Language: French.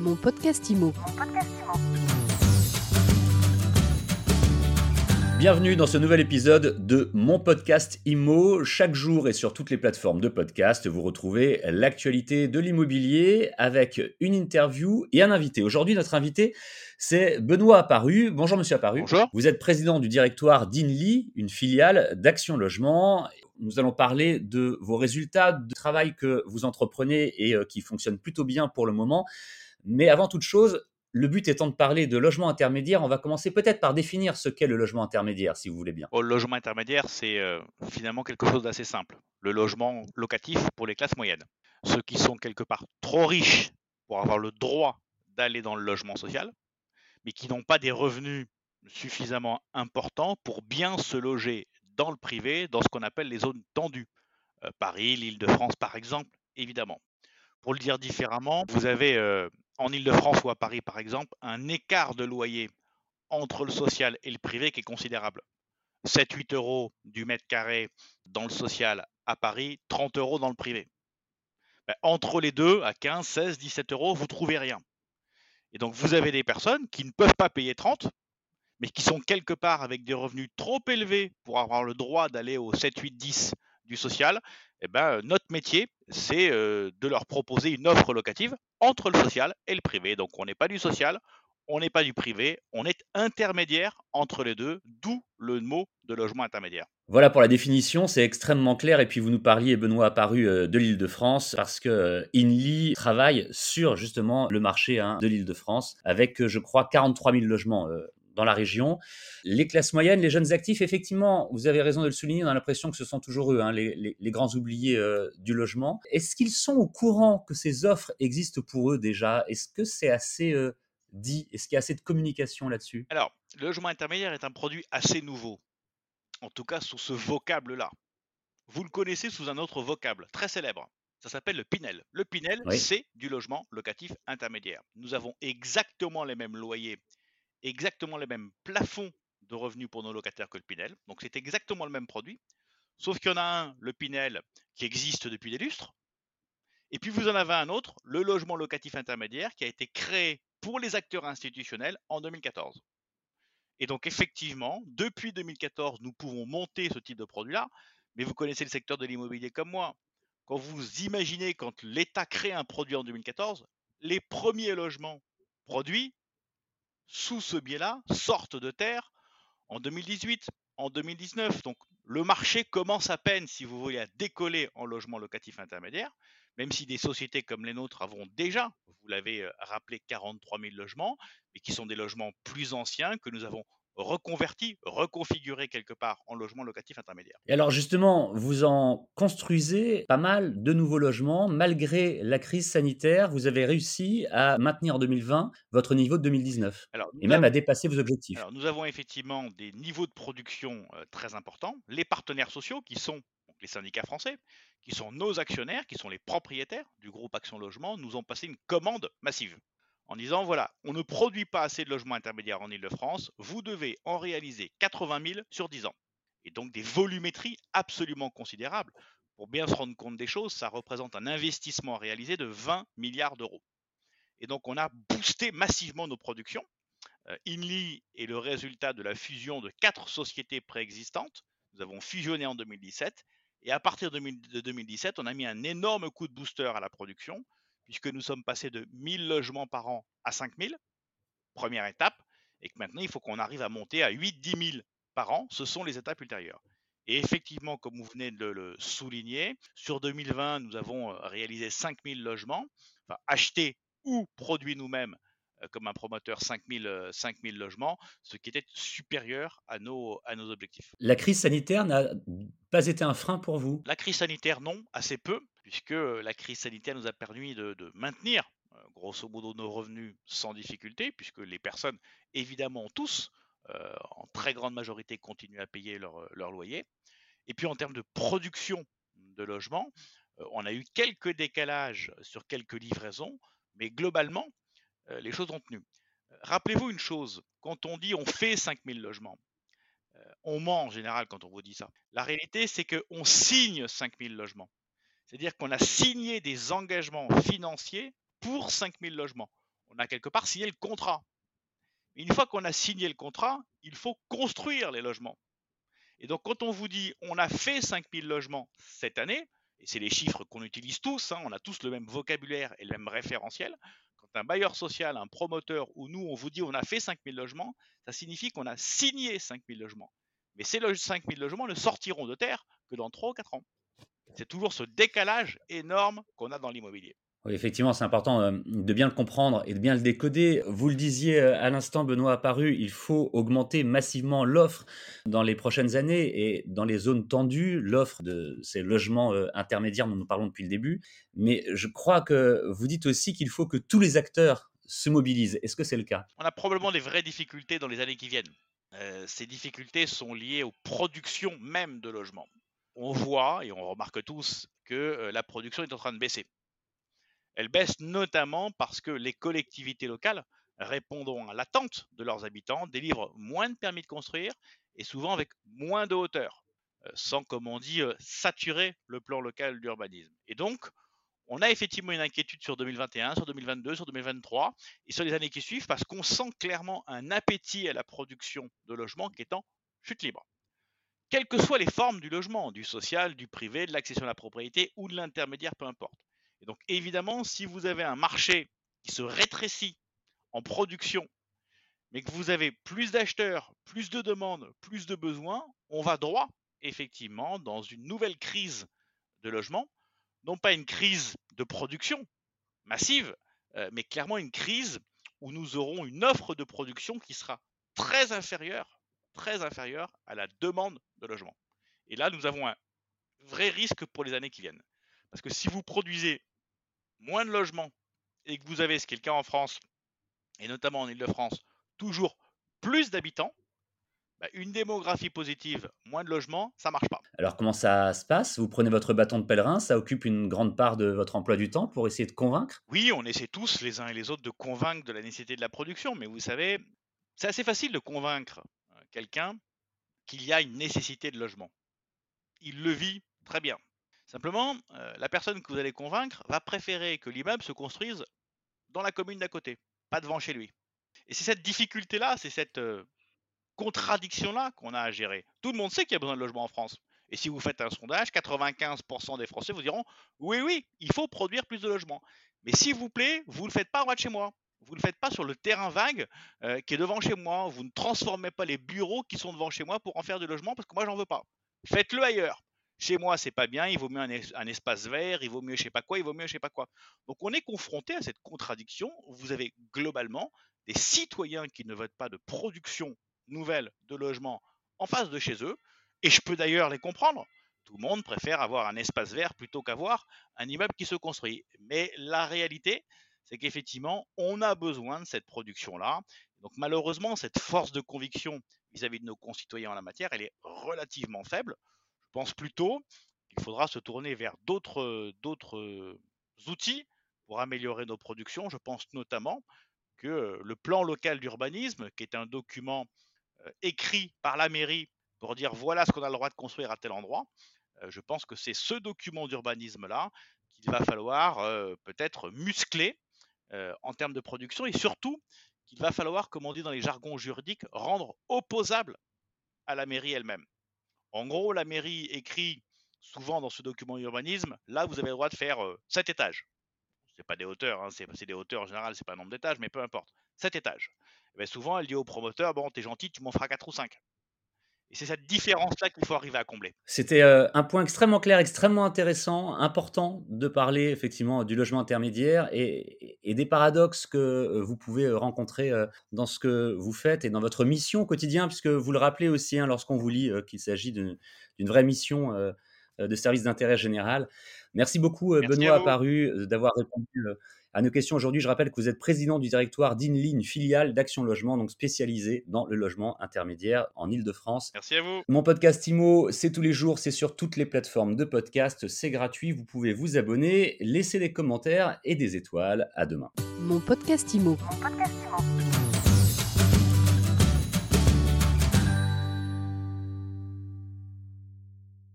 Mon podcast IMO. Bienvenue dans ce nouvel épisode de mon podcast IMO. Chaque jour et sur toutes les plateformes de podcast, vous retrouvez l'actualité de l'immobilier avec une interview et un invité. Aujourd'hui, notre invité, c'est Benoît Apparu. Bonjour Monsieur Apparu. Bonjour. Vous êtes président du directoire d'INLI, une filiale d'Action Logement. Nous allons parler de vos résultats de travail que vous entreprenez et euh, qui fonctionnent plutôt bien pour le moment. Mais avant toute chose, le but étant de parler de logement intermédiaire, on va commencer peut-être par définir ce qu'est le logement intermédiaire, si vous voulez bien. Oh, le logement intermédiaire, c'est euh, finalement quelque chose d'assez simple. Le logement locatif pour les classes moyennes. Ceux qui sont quelque part trop riches pour avoir le droit d'aller dans le logement social, mais qui n'ont pas des revenus suffisamment importants pour bien se loger dans le privé, dans ce qu'on appelle les zones tendues. Euh, Paris, l'Île-de-France par exemple, évidemment. Pour le dire différemment, vous avez euh, en Ile-de-France ou à Paris, par exemple, un écart de loyer entre le social et le privé qui est considérable. 7-8 euros du mètre carré dans le social à Paris, 30 euros dans le privé. Ben, entre les deux, à 15, 16, 17 euros, vous trouvez rien. Et donc, vous avez des personnes qui ne peuvent pas payer 30, mais qui sont quelque part avec des revenus trop élevés pour avoir le droit d'aller au 7, 8, 10 social. Eh ben, notre métier, c'est euh, de leur proposer une offre locative entre le social et le privé. Donc on n'est pas du social, on n'est pas du privé, on est intermédiaire entre les deux, d'où le mot de logement intermédiaire. Voilà pour la définition, c'est extrêmement clair. Et puis vous nous parliez, Benoît Apparu, euh, de l'île de France, parce que euh, INLI travaille sur justement le marché hein, de l'île de France, avec, je crois, 43 000 logements dans la région. Les classes moyennes, les jeunes actifs, effectivement, vous avez raison de le souligner, on a l'impression que ce sont toujours eux, hein, les, grands oubliés euh, du logement. Est-ce qu'ils sont au courant que ces offres existent pour eux déjà? Est-ce que c'est assez euh, dit? Est-ce qu'il y a assez de communication là-dessus? Alors, le logement intermédiaire est un produit assez nouveau, en tout cas sous ce vocable-là. Vous le connaissez sous un autre vocable très célèbre. Ça s'appelle le Pinel. Le Pinel, c'est du logement locatif intermédiaire. Nous avons exactement les mêmes loyers exactement les mêmes plafonds de revenus pour nos locataires que le Pinel. Donc c'est exactement le même produit. Sauf qu'il y en a un, le Pinel, qui existe depuis des lustres. Et puis vous en avez un autre, le logement locatif intermédiaire, qui a été créé pour les acteurs institutionnels en 2014. Et donc effectivement, depuis 2014, nous pouvons monter ce type de produit-là, mais vous connaissez le secteur de l'immobilier comme moi. Quand vous imaginez quand l'État crée un produit en 2014, les premiers logements produits sous ce biais-là, sortent de terre en 2018, en 2019. Donc le marché commence à peine, si vous voulez, à décoller en logement locatif intermédiaire, même si des sociétés comme les nôtres avons déjà, vous l'avez euh, rappelé, 43 000 logements, mais qui sont des logements plus anciens que nous avons reconverti, reconfiguré quelque part en logement locatif intermédiaire. Et alors justement, vous en construisez pas mal de nouveaux logements. Malgré la crise sanitaire, vous avez réussi à maintenir en 2020 votre niveau de 2019 et même à dépasser vos objectifs. Alors, nous avons effectivement des niveaux de production euh, très importants. Les partenaires sociaux qui sont les syndicats français, qui sont nos actionnaires, qui sont les propriétaires du groupe Action Logement, nous ont passé une commande massive en disant voilà, on ne produit pas assez de logements intermédiaires en Ile-de-France, vous devez en réaliser 80 000 sur 10 ans. Et donc des volumétries absolument considérables. Pour bien se rendre compte des choses, ça représente un investissement réalisé de 20 milliards d'euros. Et donc on a boosté massivement nos productions. Euh, Inly est le résultat de la fusion de quatre sociétés préexistantes. Nous avons fusionné en 2017 et à partir de 2017, on a mis un énorme coup de booster à la production puisque nous sommes passés de 1000 logements par an à 5000, première étape, et que maintenant il faut qu'on arrive à monter à 8-10 000 par an, ce sont les étapes ultérieures. Et effectivement, comme vous venez de le souligner, sur 2020, nous avons euh, réalisé 5000 logements, enfin achetés ou produits nous-mêmes euh, comme un promoteur 5000, 5000 euh, logements, ce qui était supérieur à nos, à nos objectifs. La crise sanitaire n'a pas été un frein pour vous? La crise sanitaire, non, assez peu puisque la crise sanitaire nous a permis de, maintenir, grosso modo, nos revenus sans difficulté, puisque les personnes, évidemment, tous, en très grande majorité, continuent à payer leur, loyer. Et puis en termes de production de logements, on a eu quelques décalages sur quelques livraisons, mais globalement, les choses ont tenu. Rappelez-vous une chose, quand on dit on fait 5000 logements, on ment en général quand on vous dit ça. La réalité, c'est qu'on signe 5000 logements. C'est-à-dire qu'on a signé des engagements financiers pour 5000 logements. on a quelque part signé le contrat. Une fois qu'on a signé le contrat, il faut construire les logements. Et donc, quand on vous dit on a fait 5000 logements cette année, et c'est les chiffres qu'on utilise tous, hein, on a tous le même vocabulaire et le même référentiel, quand un bailleur social, un promoteur ou nous, on vous dit on a fait 5000 logements, ça signifie qu'on a signé 5000 logements. Mais ces 5000 logements ne sortiront de terre que dans 3 ou 4 ans. C'est toujours ce décalage énorme qu'on a dans l'immobilier. Oui, effectivement, c'est important euh, de bien le comprendre et de bien le décoder. Vous le disiez euh, à l'instant, Benoît Apparu, il faut augmenter massivement l'offre dans les prochaines années et dans les zones tendues, l'offre de ces logements euh, intermédiaires dont nous parlons depuis le début. Mais je crois que vous dites aussi qu'il faut que tous les acteurs se mobilisent. Est-ce que c'est le cas? On a probablement des vraies difficultés dans les années qui viennent. ces difficultés sont liées aux productions même de logements. On voit et on remarque tous que la production est en train de baisser. Elle baisse notamment parce que les collectivités locales, répondant à l'attente de leurs habitants, délivrent moins de permis de construire et souvent avec moins de hauteur, euh, sans, comme on dit, euh, saturer le plan local d'urbanisme. Et donc, on a effectivement une inquiétude sur 2021, sur 2022, sur 2023 et sur les années qui suivent parce qu'on sent clairement un appétit à la production de logements qui est en chute libre. Quelles que soient les formes du logement, du social, du privé, de l'accession à la propriété ou de l'intermédiaire, peu importe. Et donc évidemment, si vous avez un marché qui se rétrécit en production, mais que vous avez plus d'acheteurs, plus de demandes, plus de besoins, on va droit effectivement dans une nouvelle crise de logement, non pas une crise de production massive, euh, mais clairement une crise où nous aurons une offre de production qui sera très inférieure, très inférieure à la demande de logement. Et là, nous avons un vrai risque pour les années qui viennent. Parce que si vous produisez moins de logements et que vous avez, ce qui est le cas en France, et notamment en Ile-de-France, toujours plus d'habitants, bah, une démographie positive, moins de logements, ça marche pas. Alors comment ça se passe? Vous prenez votre bâton de pèlerin, ça occupe une grande part de votre emploi du temps pour essayer de convaincre? Oui, on essaie tous, les uns et les autres, de convaincre de la nécessité de la production, mais vous savez, c'est assez facile de convaincre quelqu'un qu'il y a une nécessité de logement. Il le vit très bien. Simplement, euh, la personne que vous allez convaincre va préférer que l'immeuble se construise dans la commune d'à côté, pas devant chez lui. Et c'est cette difficulté-là, c'est cette euh, contradiction-là qu'on a à gérer. Tout le monde sait qu'il y a besoin de logements en France. Et si vous faites un sondage, 95% des Français vous diront oui, oui, il faut produire plus de logements. Mais s'il vous plaît, vous ne le faites pas en droit de chez moi. Vous ne faites pas sur le terrain vague euh, qui est devant chez moi. Vous ne transformez pas les bureaux qui sont devant chez moi pour en faire du logement parce que moi, j'en veux pas. Faites-le ailleurs. Chez moi, c'est pas bien, il vaut mieux un, espace vert, il vaut mieux je sais pas quoi, il vaut mieux je sais pas quoi. Donc on est confronté à cette contradiction. Vous avez globalement des citoyens qui ne votent pas de production nouvelle de logement en face de chez eux, et je peux d'ailleurs les comprendre. Tout le monde préfère avoir un espace vert plutôt qu'avoir un immeuble qui se construit. Mais la réalité, c'est qu'effectivement, on a besoin de cette production-là. Donc malheureusement, cette force de conviction vis-à-vis -vis de nos concitoyens en la matière, elle est relativement faible. Je pense plutôt qu'il faudra se tourner vers d'autres, outils pour améliorer nos productions. Je pense notamment que le plan local d'urbanisme, qui est un document écrit par la mairie pour dire voilà ce qu'on a le droit de construire à tel endroit, je pense que c'est ce document d'urbanisme-là qu'il va falloir peut-être muscler en termes de production et surtout qu'il va falloir, comme on dit dans les jargons juridiques, rendre opposable à la mairie elle-même. En gros, la mairie écrit souvent dans ce document d'urbanisme, là, vous avez le droit de faire 7 étages. Ce pas des hauteurs, hein, c'est des hauteurs en général, c'est pas un nombre d'étages, mais peu importe. 7 étages. Et bien souvent, elle dit au promoteur, bon, t'es gentil, tu m'en feras 4 ou 5. Et c'est cette différence-là qu'il faut arriver à combler. C'était euh, un point extrêmement clair, extrêmement intéressant, important de parler effectivement du logement intermédiaire et, des paradoxes que euh, vous pouvez euh, rencontrer dans ce que vous faites et dans votre mission quotidienne, puisque vous le rappelez aussi hein, lorsqu'on vous lit qu'il s'agit d'une vraie mission de service d'intérêt général. Merci beaucoup Benoît Apparu d'avoir répondu à nos questions aujourd'hui. Je rappelle que vous êtes président du directoire d'Inline, une filiale d'Action Logement, donc spécialisée dans le logement intermédiaire en Ile-de-France. Merci à vous. Mon podcast IMO, c'est tous les jours, c'est sur toutes les plateformes de podcast, c'est gratuit, vous pouvez vous abonner, laisser des commentaires et des étoiles. À demain. Mon podcast IMO. Mon podcast IMO.